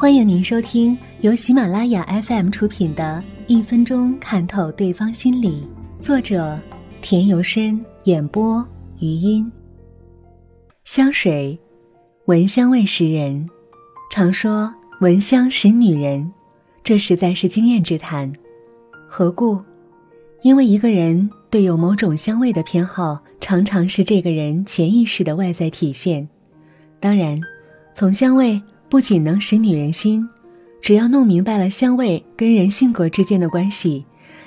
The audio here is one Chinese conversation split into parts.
欢迎您收听由喜马拉雅 FM 出品的《一分钟看透对方心理》，作者田由深，演播余音。香水，闻香味识人。常说闻香识女人，这实在是经验之谈。何故？因为一个人对有某种香味的偏好，常常是这个人潜意识的外在体现。当然，从香味。不仅能使女人心，只要弄明白了香味跟人性格之间的关系，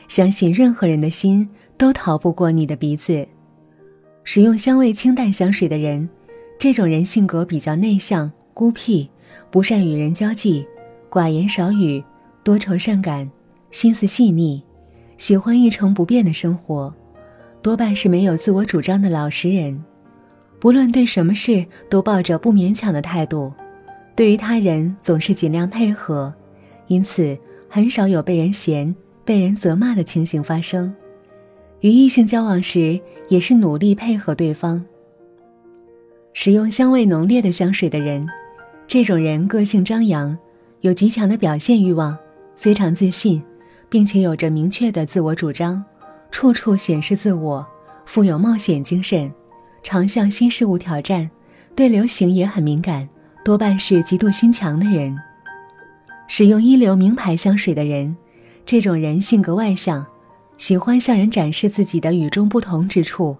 相信任何人的心都逃不过你的鼻子。使用香味清淡香水的人，这种人性格比较内向、孤僻，不善与人交际，寡言少语，多愁善感，心思细腻，喜欢一成不变的生活，多半是没有自我主张的老实人，不论对什么事都抱着不勉强的态度。对于他人总是尽量配合，因此很少有被人嫌、被人责骂的情形发生。与异性交往时，也是努力配合对方。使用香味浓烈的香水的人，这种人个性张扬，有极强的表现欲望，非常自信，并且有着明确的自我主张，处处显示自我，富有冒险精神，常向新事物挑战，对流行也很敏感。多半是极度心强的人。使用一流名牌香水的人，这种人性格外向，喜欢向人展示自己的与众不同之处，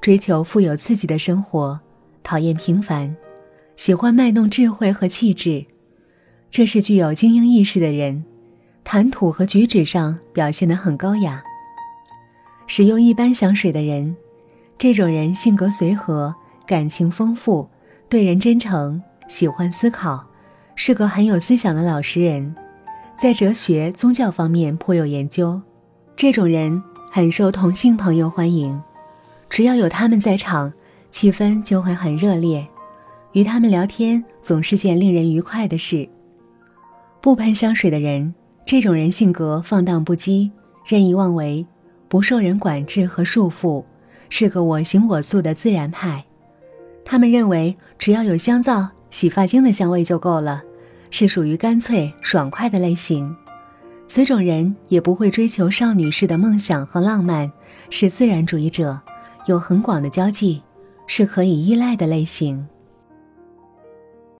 追求富有自己的生活，讨厌平凡，喜欢卖弄智慧和气质。这是具有精英意识的人，谈吐和举止上表现得很高雅。使用一般香水的人，这种人性格随和，感情丰富，对人真诚。喜欢思考，是个很有思想的老实人，在哲学、宗教方面颇有研究。这种人很受同性朋友欢迎，只要有他们在场，气氛就会很热烈。与他们聊天总是件令人愉快的事。不喷香水的人，这种人性格放荡不羁，任意妄为，不受人管制和束缚，是个我行我素的自然派。他们认为，只要有香皂。洗发精的香味就够了，是属于干脆爽快的类型。此种人也不会追求少女式的梦想和浪漫，是自然主义者，有很广的交际，是可以依赖的类型。